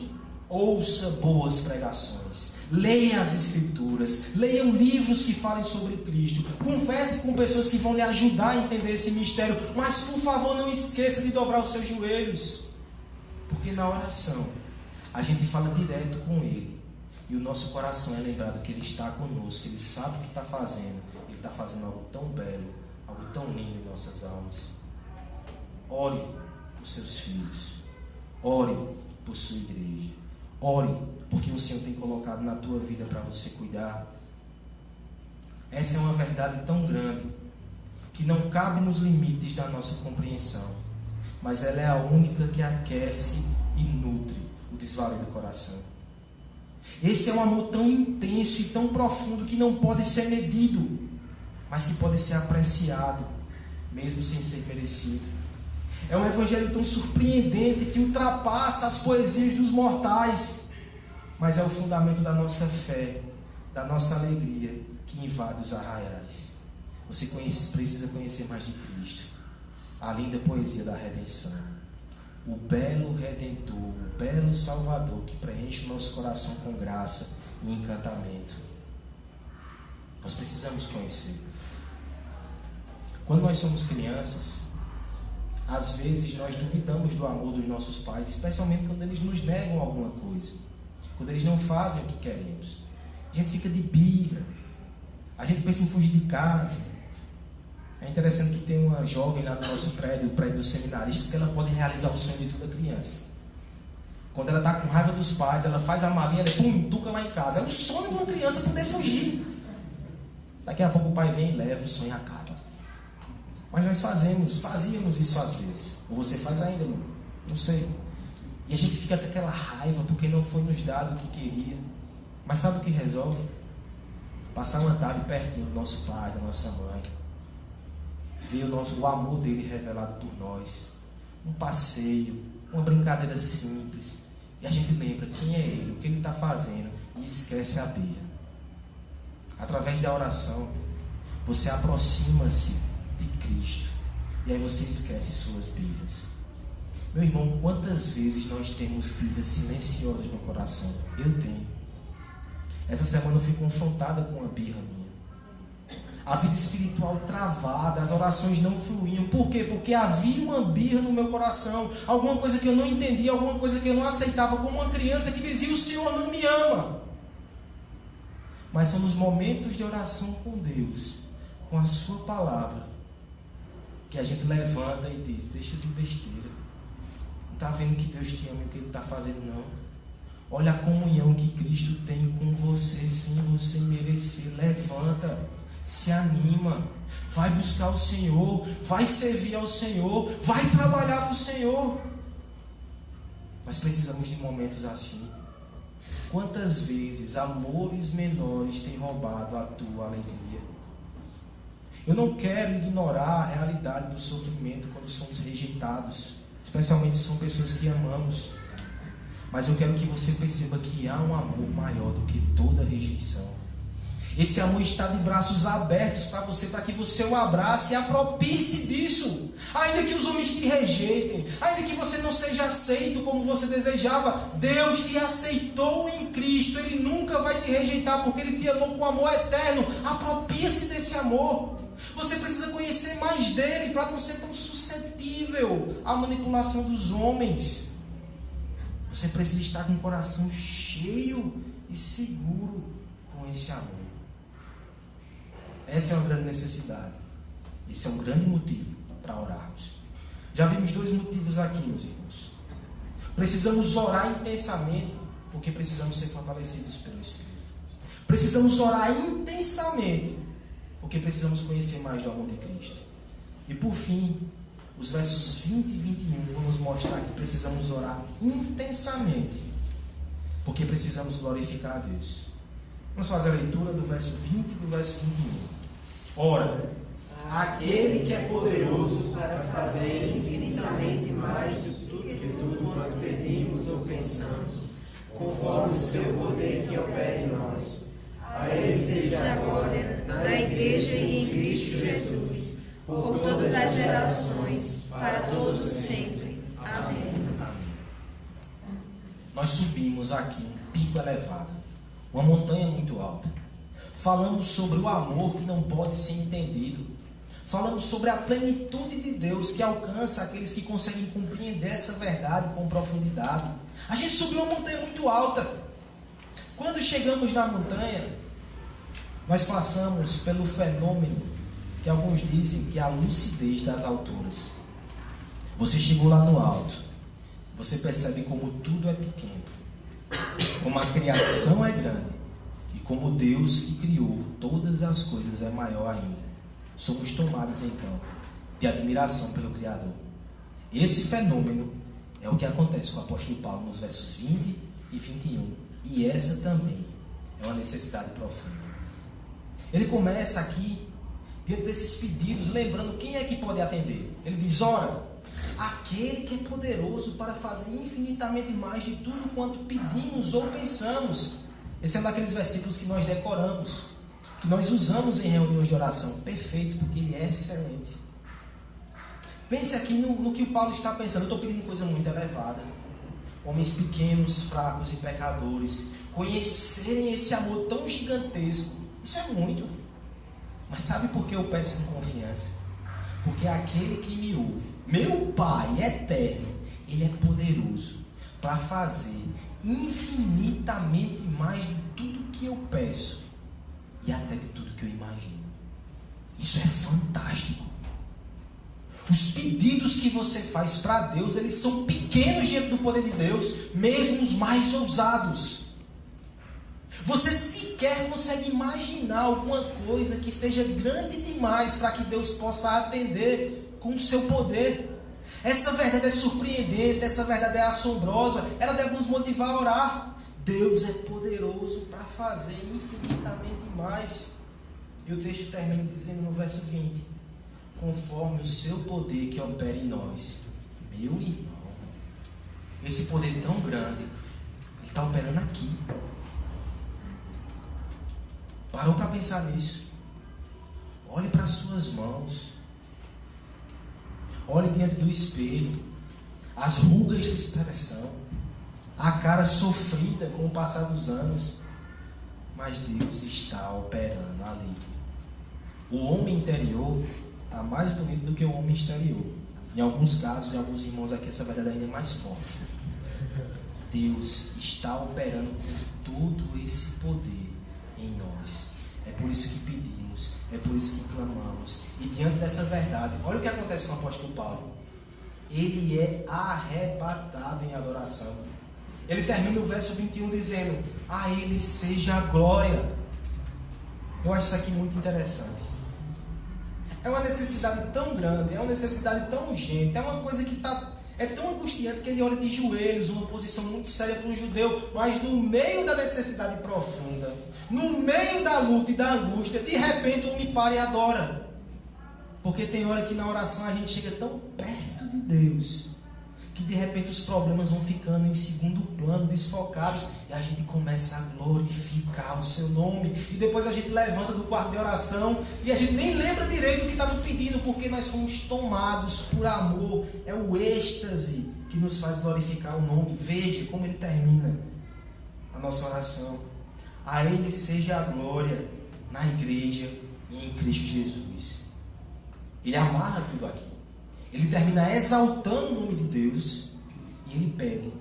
Speaker 1: Ouça boas pregações. Leia as Escrituras, leiam livros que falem sobre Cristo, converse com pessoas que vão lhe ajudar a entender esse mistério, mas por favor não esqueça de dobrar os seus joelhos, porque na oração a gente fala direto com Ele e o nosso coração é lembrado que Ele está conosco, Ele sabe o que está fazendo, Ele está fazendo algo tão belo, algo tão lindo em nossas almas. Ore por seus filhos, ore por sua igreja, ore porque o Senhor tem colocado na tua vida para você cuidar. Essa é uma verdade tão grande que não cabe nos limites da nossa compreensão, mas ela é a única que aquece e nutre o desvario do coração. Esse é um amor tão intenso e tão profundo que não pode ser medido. mas que pode ser apreciado, mesmo sem ser merecido. É um evangelho tão surpreendente que ultrapassa as poesias dos mortais, mas é o fundamento da nossa fé, da nossa alegria que invade os arraiais. Você conhece, precisa conhecer mais de Cristo, a linda poesia da redenção. O belo redentor, o belo salvador que preenche o nosso coração com graça e encantamento. Nós precisamos conhecer. Quando nós somos crianças, às vezes nós duvidamos do amor dos nossos pais, especialmente quando eles nos negam alguma coisa, quando eles não fazem o que queremos. A gente fica de birra, a gente pensa em fugir de casa. É interessante que tem uma jovem lá no nosso prédio, o prédio dos seminaristas, que ela pode realizar o sonho de toda criança. Quando ela está com raiva dos pais, ela faz a malinha, ela pum, tuca lá em casa. É o sonho de uma criança poder fugir. Daqui a pouco o pai vem e leva, o sonho acaba. Mas nós fazemos, fazíamos isso às vezes. Ou você faz ainda, não? Não sei. E a gente fica com aquela raiva porque não foi nos dado o que queria. Mas sabe o que resolve? Passar uma tarde pertinho do nosso pai, da nossa mãe. Ver o, nosso, o amor dele revelado por nós. Um passeio, uma brincadeira simples. E a gente lembra quem é ele, o que ele está fazendo. E esquece a Bia. Através da oração, você aproxima-se de Cristo. E aí você esquece suas birras. Meu irmão, quantas vezes nós temos birras silenciosas no coração? Eu tenho. Essa semana eu fui confrontada com uma birra minha. A vida espiritual travada, as orações não fluíam. Por quê? Porque havia uma birra no meu coração. Alguma coisa que eu não entendia, alguma coisa que eu não aceitava, como uma criança que dizia: O Senhor não me ama. Mas são nos momentos de oração com Deus, com a Sua palavra, que a gente levanta e diz: Deixa de besteira. Não está vendo que Deus te ama e o que Ele está fazendo, não. Olha a comunhão que Cristo tem com você sem você merecer. Levanta, se anima, vai buscar o Senhor, vai servir ao Senhor, vai trabalhar para o Senhor. Nós precisamos de momentos assim. Quantas vezes amores menores têm roubado a tua alegria? Eu não quero ignorar a realidade do sofrimento quando somos rejeitados, especialmente se são pessoas que amamos. Mas eu quero que você perceba que há um amor maior do que toda rejeição. Esse amor está de braços abertos para você, para que você o abrace e apropie-se disso. Ainda que os homens te rejeitem, ainda que você não seja aceito como você desejava, Deus te aceitou em Cristo. Ele nunca vai te rejeitar porque Ele te amou com amor eterno. Apropie-se desse amor. Você precisa conhecer mais dele para não ser tão suscetível à manipulação dos homens. Você precisa estar com o coração cheio e seguro com esse amor. Essa é uma grande necessidade. Esse é um grande motivo para orarmos. Já vimos dois motivos aqui, meus irmãos. Precisamos orar intensamente, porque precisamos ser fortalecidos pelo Espírito. Precisamos orar intensamente, porque precisamos conhecer mais do amor de Cristo. E por fim, os versos 20 e 21 vão nos mostrar que precisamos orar intensamente, porque precisamos glorificar a Deus. Vamos fazer a leitura do verso 20 e do verso 21. Ora, aquele que é poderoso para fazer infinitamente mais do que tudo quanto pedimos ou pensamos, conforme o seu poder que opera em nós. A ele esteja agora, na igreja e em Cristo Jesus, por todas as gerações, para todos sempre. Amém. Nós subimos aqui um pico elevado, uma montanha muito alta falando sobre o amor que não pode ser entendido, falando sobre a plenitude de Deus que alcança aqueles que conseguem compreender essa verdade com profundidade. A gente subiu uma montanha muito alta. Quando chegamos na montanha, nós passamos pelo fenômeno que alguns dizem que é a lucidez das alturas. Você chegou lá no alto, você percebe como tudo é pequeno, como a criação é grande como Deus que criou todas as coisas é maior ainda. Somos tomados então de admiração pelo Criador. Esse fenômeno é o que acontece com o apóstolo Paulo nos versos 20 e 21. E essa também é uma necessidade profunda. Ele começa aqui diante desses pedidos, lembrando quem é que pode atender. Ele diz: Ora, aquele que é poderoso para fazer infinitamente mais de tudo quanto pedimos ou pensamos. Esse é um daqueles versículos que nós decoramos, que nós usamos em reuniões de oração. Perfeito, porque ele é excelente. Pense aqui no, no que o Paulo está pensando. Eu estou pedindo coisa muito elevada. Homens pequenos, fracos e pecadores, conhecerem esse amor tão gigantesco. Isso é muito. Mas sabe por que eu peço com confiança? Porque aquele que me ouve, meu Pai eterno, ele é poderoso para fazer infinitamente mais de tudo que eu peço e até de tudo que eu imagino. Isso é fantástico. Os pedidos que você faz para Deus, eles são pequenos diante do poder de Deus, mesmo os mais ousados. Você sequer consegue imaginar alguma coisa que seja grande demais para que Deus possa atender com o seu poder. Essa verdade é surpreendente, essa verdade é assombrosa, ela deve nos motivar a orar. Deus é poderoso para fazer infinitamente mais. E o texto termina dizendo no verso 20: Conforme o seu poder que opera em nós. Meu irmão, esse poder tão grande, ele está operando aqui. Parou para pensar nisso? Olhe para as suas mãos. Olhe diante do espelho. As rugas de expressão. A cara sofrida com o passar dos anos. Mas Deus está operando ali. O homem interior está mais bonito do que o homem exterior. Em alguns casos, em alguns irmãos aqui, essa verdade ainda é mais forte. Deus está operando com todo esse poder em nós. É por isso que é por isso que clamamos. E diante dessa verdade, olha o que acontece com o apóstolo Paulo. Ele é arrebatado em adoração. Ele termina o verso 21 dizendo: A Ele seja a glória. Eu acho isso aqui muito interessante. É uma necessidade tão grande, é uma necessidade tão urgente, é uma coisa que está é tão angustiante que ele olha de joelhos, uma posição muito séria para um judeu, mas no meio da necessidade profunda, no meio da luta e da angústia, de repente o homem para e adora. Porque tem hora que na oração a gente chega tão perto de Deus que de repente os problemas vão ficando em segundo plano, desfocados, e a gente começa a glorificar o seu nome. E depois a gente levanta do quarto de oração e a gente nem lembra direito o que estava pedindo, porque nós fomos tomados por amor. É o êxtase que nos faz glorificar o nome. Veja como ele termina a nossa oração. A Ele seja a glória na igreja e em Cristo Jesus. Ele amarra tudo aqui. Ele termina exaltando o nome de Deus e ele pede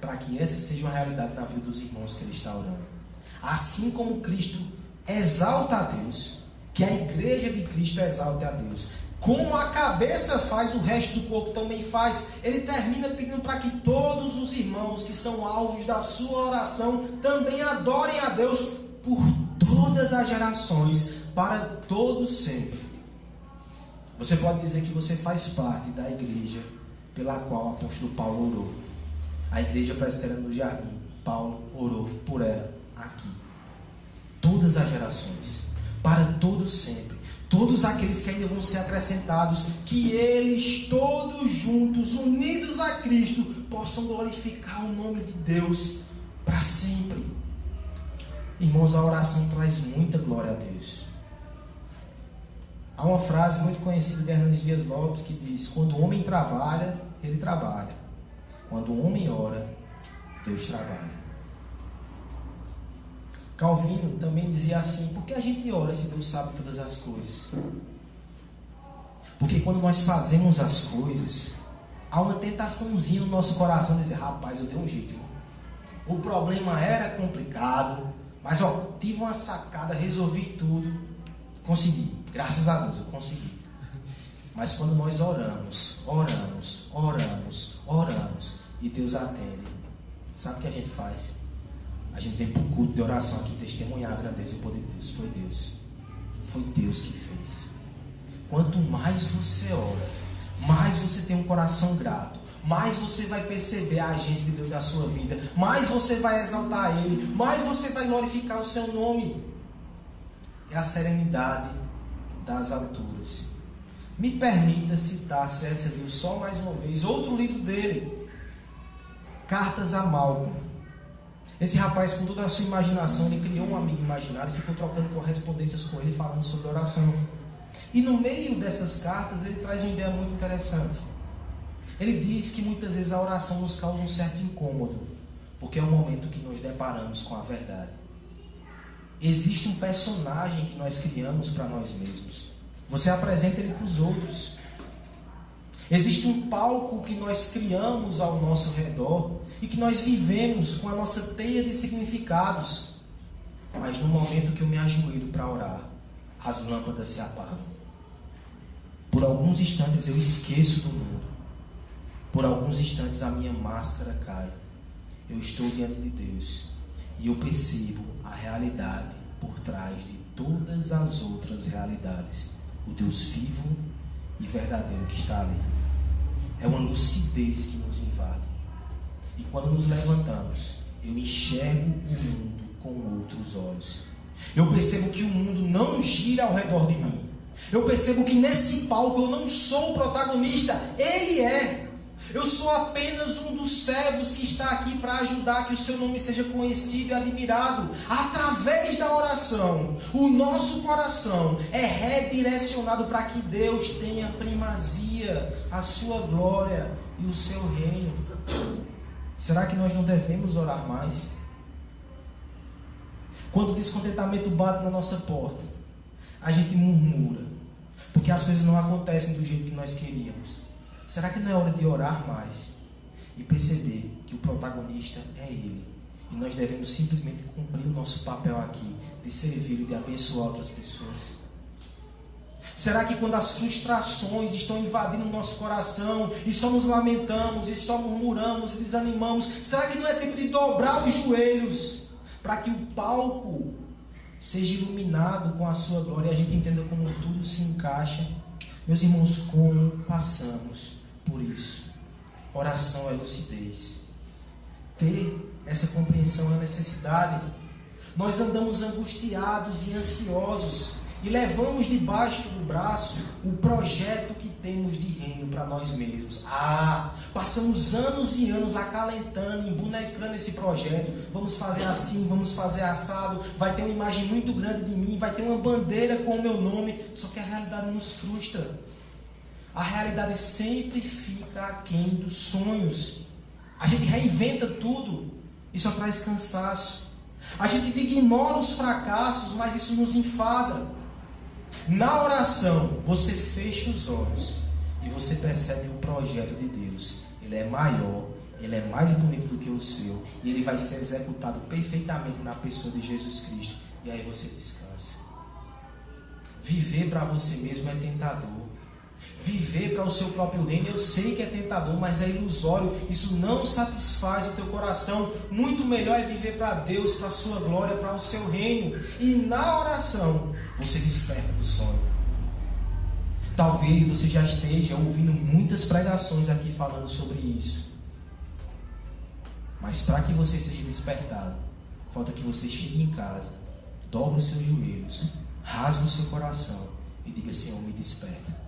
Speaker 1: para que essa seja uma realidade na vida dos irmãos que ele está orando. Assim como Cristo exalta a Deus, que a igreja de Cristo exalte a Deus. Como a cabeça faz, o resto do corpo também faz. Ele termina pedindo para que todos os irmãos que são alvos da sua oração também adorem a Deus por todas as gerações, para todos sempre. Você pode dizer que você faz parte da igreja pela qual o apóstolo Paulo orou. A igreja presbiteriana do jardim. Paulo orou por ela aqui. Todas as gerações. Para todos sempre. Todos aqueles que ainda vão ser acrescentados. Que eles todos juntos, unidos a Cristo, possam glorificar o nome de Deus para sempre. Irmãos, a oração traz muita glória a Deus. Há uma frase muito conhecida de Hernandes Dias Lopes que diz: Quando o homem trabalha, ele trabalha. Quando o homem ora, Deus trabalha. Calvino também dizia assim: Por que a gente ora se Deus sabe todas as coisas? Porque quando nós fazemos as coisas, há uma tentaçãozinha no nosso coração de dizer: Rapaz, eu dei um jeito. O problema era complicado, mas ó, tive uma sacada, resolvi tudo, consegui. Graças a Deus eu consegui. Mas quando nós oramos, oramos, oramos, oramos e Deus atende, sabe o que a gente faz? A gente vem para o culto de oração aqui testemunhar a grandeza e o poder de Deus. Foi Deus. Foi Deus que fez. Quanto mais você ora, mais você tem um coração grato, mais você vai perceber a agência de Deus na sua vida, mais você vai exaltar Ele, mais você vai glorificar o seu nome. É a serenidade das alturas. Me permita citar C.S. Lewis só mais uma vez, outro livro dele, Cartas a Malcolm. Esse rapaz, com toda a sua imaginação, ele criou um amigo imaginário e ficou trocando correspondências com ele, falando sobre oração. E no meio dessas cartas, ele traz uma ideia muito interessante. Ele diz que muitas vezes a oração nos causa um certo incômodo, porque é o momento que nos deparamos com a verdade. Existe um personagem que nós criamos para nós mesmos. Você apresenta ele para os outros. Existe um palco que nós criamos ao nosso redor e que nós vivemos com a nossa teia de significados. Mas no momento que eu me ajoelho para orar, as lâmpadas se apagam. Por alguns instantes eu esqueço do mundo. Por alguns instantes a minha máscara cai. Eu estou diante de Deus e eu percebo a realidade por trás de todas as outras realidades. O Deus vivo e verdadeiro que está ali. É uma lucidez que nos invade. E quando nos levantamos, eu enxergo o mundo com outros olhos. Eu percebo que o mundo não gira ao redor de mim. Eu percebo que nesse palco eu não sou o protagonista, ele é. Eu sou apenas um dos servos que está aqui para ajudar que o seu nome seja conhecido e admirado. Através da oração, o nosso coração é redirecionado para que Deus tenha primazia, a sua glória e o seu reino. Será que nós não devemos orar mais? Quando o descontentamento bate na nossa porta, a gente murmura, porque as coisas não acontecem do jeito que nós queríamos. Será que não é hora de orar mais e perceber que o protagonista é Ele? E nós devemos simplesmente cumprir o nosso papel aqui de servir e de abençoar outras pessoas. Será que quando as frustrações estão invadindo o nosso coração e só nos lamentamos e só murmuramos e desanimamos, será que não é tempo de dobrar os joelhos para que o palco seja iluminado com a sua glória e a gente entenda como tudo se encaixa? Meus irmãos, como passamos por isso? Oração é lucidez. Ter essa compreensão é necessidade. Nós andamos angustiados e ansiosos e levamos debaixo do braço o projeto que temos de reino para nós mesmos. Ah, passamos anos e anos acalentando, embonecando esse projeto. Vamos fazer assim, vamos fazer assado. Vai ter uma imagem muito grande de mim, vai ter uma bandeira com o meu nome. Só que a realidade nos frustra. A realidade sempre fica aquém dos sonhos. A gente reinventa tudo só traz cansaço. A gente ignora os fracassos, mas isso nos enfada. Na oração, você fecha os olhos e você percebe o projeto de Deus. Ele é maior, ele é mais bonito do que o seu e ele vai ser executado perfeitamente na pessoa de Jesus Cristo. E aí você descansa. Viver para você mesmo é tentador. Viver para o seu próprio reino, eu sei que é tentador, mas é ilusório. Isso não satisfaz o teu coração. Muito melhor é viver para Deus, para a sua glória, para o seu reino. E na oração, você desperta do sonho. Talvez você já esteja ouvindo muitas pregações aqui falando sobre isso. Mas para que você seja despertado, falta que você chegue em casa, dobre os seus joelhos, rasgue o seu coração e diga: Senhor, me desperta.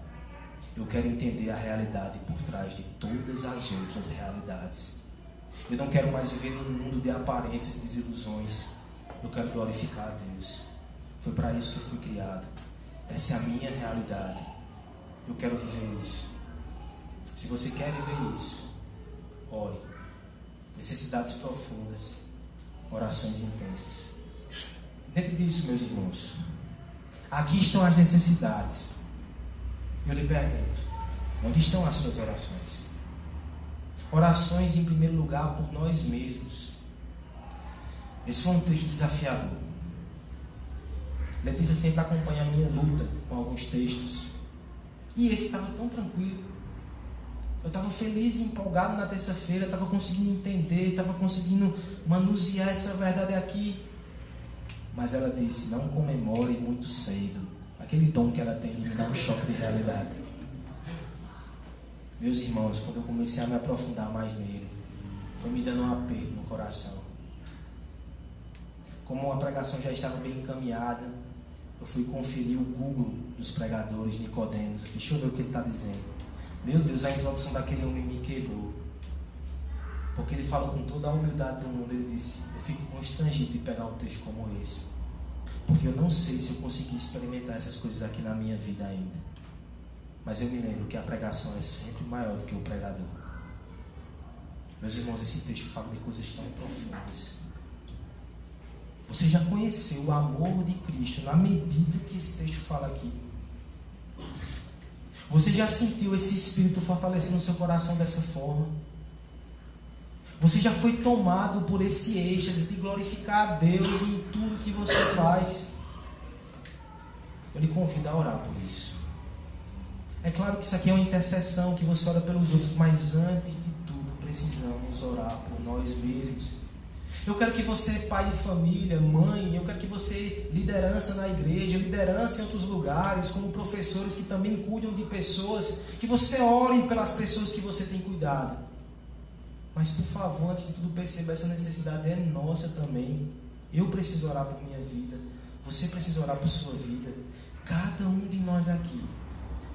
Speaker 1: Eu quero entender a realidade por trás de todas as outras realidades. Eu não quero mais viver num mundo de aparências e desilusões. Eu quero glorificar a Deus. Foi para isso que eu fui criado. Essa é a minha realidade. Eu quero viver isso. Se você quer viver isso, ore. Necessidades profundas, orações intensas. Dentro disso, meus irmãos, aqui estão as necessidades. Eu lhe pergunto: onde estão as suas orações? Orações, em primeiro lugar, por nós mesmos. Esse foi um texto desafiador. Letícia sempre acompanha a minha luta com alguns textos. E esse estava tão tranquilo. Eu estava feliz e empolgado na terça-feira, estava conseguindo entender, estava conseguindo manusear essa verdade aqui. Mas ela disse: não comemore muito cedo. Aquele dom que ela tem me dar um choque de realidade. Meus irmãos, quando eu comecei a me aprofundar mais nele, foi me dando um aperto no coração. Como a pregação já estava bem encaminhada, eu fui conferir o Google dos pregadores Nicodemos. Deixa eu ver o que ele está dizendo. Meu Deus, a introdução daquele homem me quebrou. Porque ele fala com toda a humildade do mundo. Ele disse: Eu fico constrangido de pegar um texto como esse. Porque eu não sei se eu consegui experimentar essas coisas aqui na minha vida ainda. Mas eu me lembro que a pregação é sempre maior do que o pregador. Meus irmãos, esse texto fala de coisas tão profundas. Você já conheceu o amor de Cristo na medida que esse texto fala aqui. Você já sentiu esse Espírito fortalecendo o seu coração dessa forma? Você já foi tomado por esse êxtase de glorificar a Deus em tudo que você faz? Eu lhe convido a orar por isso. É claro que isso aqui é uma intercessão, que você ora pelos outros, mas antes de tudo precisamos orar por nós mesmos. Eu quero que você, pai de família, mãe, eu quero que você, liderança na igreja, liderança em outros lugares, como professores que também cuidam de pessoas, que você ore pelas pessoas que você tem cuidado. Mas, por favor, antes de tudo, perceba essa necessidade é nossa também. Eu preciso orar por minha vida. Você precisa orar por sua vida. Cada um de nós aqui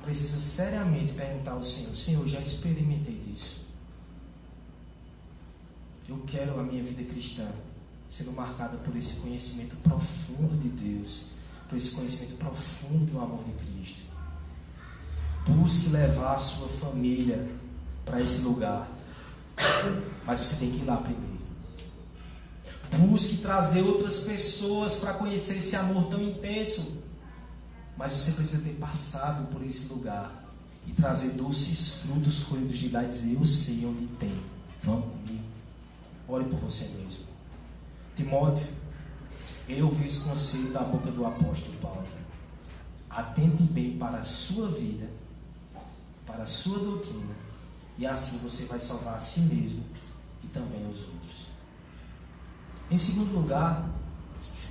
Speaker 1: precisa seriamente perguntar ao Senhor: Senhor, já experimentei disso. Eu quero a minha vida cristã sendo marcada por esse conhecimento profundo de Deus, por esse conhecimento profundo do amor de Cristo. Busque levar a sua família para esse lugar, mas você tem que ir lá primeiro. Busque trazer outras pessoas para conhecer esse amor tão intenso, mas você precisa ter passado por esse lugar e trazer doces frutos colhidos de lá e dizer: Eu sei onde tem. Vamos comigo. Ore por você mesmo. Timóteo, eu ouvi esse conselho da boca do apóstolo Paulo. Atente bem para a sua vida, para a sua doutrina, e assim você vai salvar a si mesmo e também os outros. Em segundo lugar,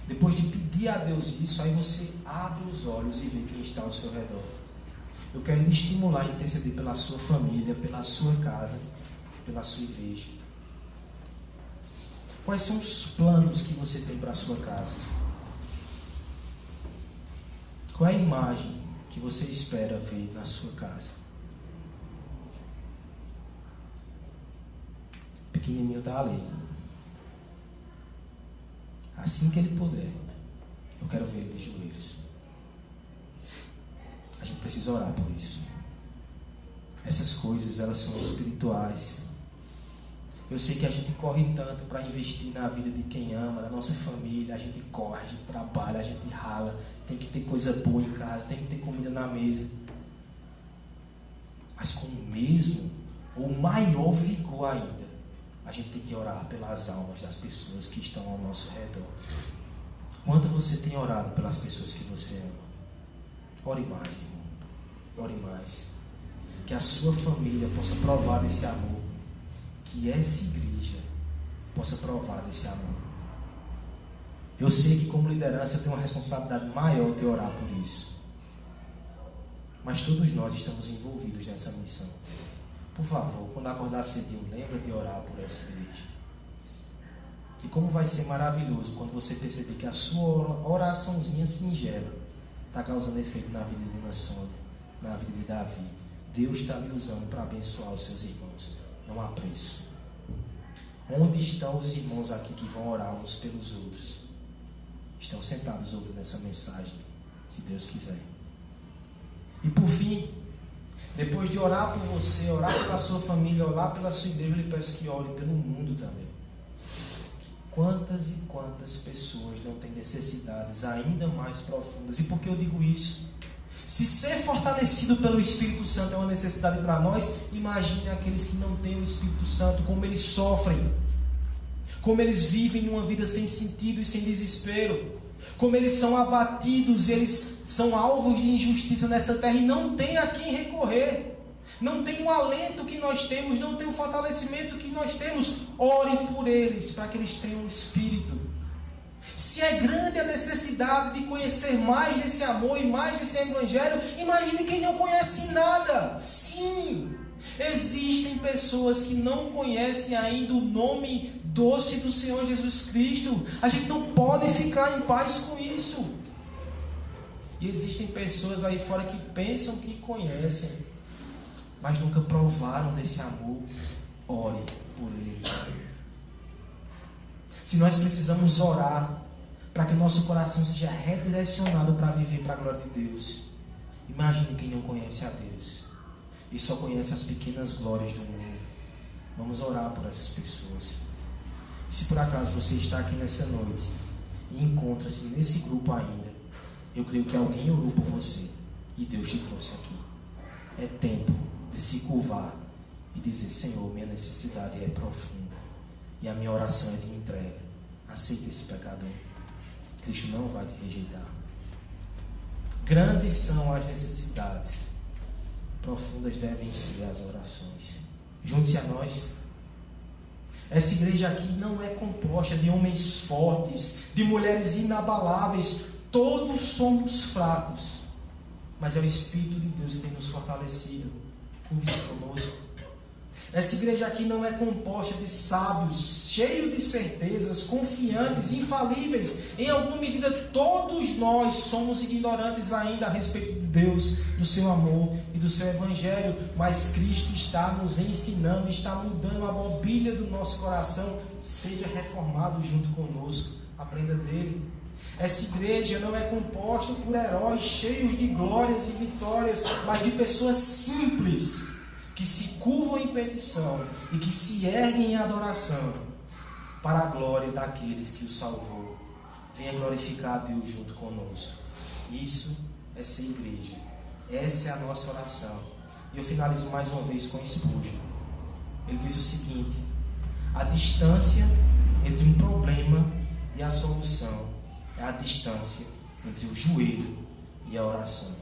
Speaker 1: depois de pedir a Deus isso, aí você abre os olhos e vê quem está ao seu redor. Eu quero lhe estimular a interceder pela sua família, pela sua casa, pela sua igreja. Quais são os planos que você tem para a sua casa? Qual é a imagem que você espera ver na sua casa? O pequenininho está ali. Assim que ele puder, eu quero ver ele de joelhos. A gente precisa orar por isso. Essas coisas, elas são espirituais. Eu sei que a gente corre tanto para investir na vida de quem ama, na nossa família. A gente corre, a gente trabalha, a gente rala. Tem que ter coisa boa em casa, tem que ter comida na mesa. Mas com o mesmo ou maior vigor ainda, a gente tem que orar pelas almas das pessoas que estão ao nosso redor. Quanto você tem orado pelas pessoas que você ama? Ore mais, irmão. Ore mais. Que a sua família possa provar desse amor que essa igreja possa provar desse amor. Eu sei que, como liderança, tem uma responsabilidade maior de orar por isso. Mas todos nós estamos envolvidos nessa missão. Por favor, quando acordar cedinho, lembra de orar por essa igreja. E como vai ser maravilhoso quando você perceber que a sua oraçãozinha singela está causando efeito na vida de Nassônia, na vida de Davi. Deus está me usando para abençoar os seus irmãos. Não há preço. Onde estão os irmãos aqui que vão orar uns pelos outros? Estão sentados ouvindo essa mensagem, se Deus quiser. E por fim, depois de orar por você, orar pela sua família, orar pela sua igreja, eu lhe peço que ore pelo mundo também. Quantas e quantas pessoas não têm necessidades ainda mais profundas? E por que eu digo isso? Se ser fortalecido pelo Espírito Santo é uma necessidade para nós, imagine aqueles que não têm o Espírito Santo, como eles sofrem, como eles vivem uma vida sem sentido e sem desespero, como eles são abatidos, eles são alvos de injustiça nessa terra e não tem a quem recorrer. Não tem o alento que nós temos, não tem o fortalecimento que nós temos. Ore por eles, para que eles tenham Espírito. Se é grande a necessidade de conhecer mais desse amor e mais desse evangelho, imagine quem não conhece nada. Sim, existem pessoas que não conhecem ainda o nome doce do Senhor Jesus Cristo. A gente não pode ficar em paz com isso. E existem pessoas aí fora que pensam que conhecem, mas nunca provaram desse amor. Ore por eles. Se nós precisamos orar para que o nosso coração seja redirecionado para viver para a glória de Deus, imagine quem não conhece a Deus e só conhece as pequenas glórias do mundo. Vamos orar por essas pessoas. Se por acaso você está aqui nessa noite e encontra-se nesse grupo ainda, eu creio que alguém orou por você e Deus te trouxe aqui. É tempo de se curvar e dizer: Senhor, minha necessidade é profunda e a minha oração é de entrega. Aceita esse pecador. Cristo não vai te rejeitar. Grandes são as necessidades, profundas devem ser as orações. Junte-se a nós. Essa igreja aqui não é composta de homens fortes, de mulheres inabaláveis. Todos somos fracos. Mas é o Espírito de Deus que tem nos fortalecido. Curve-se conosco. Essa igreja aqui não é composta de sábios, cheios de certezas, confiantes, infalíveis. Em alguma medida, todos nós somos ignorantes ainda a respeito de Deus, do seu amor e do seu evangelho. Mas Cristo está nos ensinando, está mudando a mobília do nosso coração. Seja reformado junto conosco. Aprenda dele. Essa igreja não é composta por heróis cheios de glórias e vitórias, mas de pessoas simples que se curvam em petição e que se erguem em adoração para a glória daqueles que o salvou. Venha glorificar Deus junto conosco. Isso é ser igreja. Essa é a nossa oração. E eu finalizo mais uma vez com Spurgeon. Ele diz o seguinte: a distância entre um problema e a solução é a distância entre o joelho e a oração.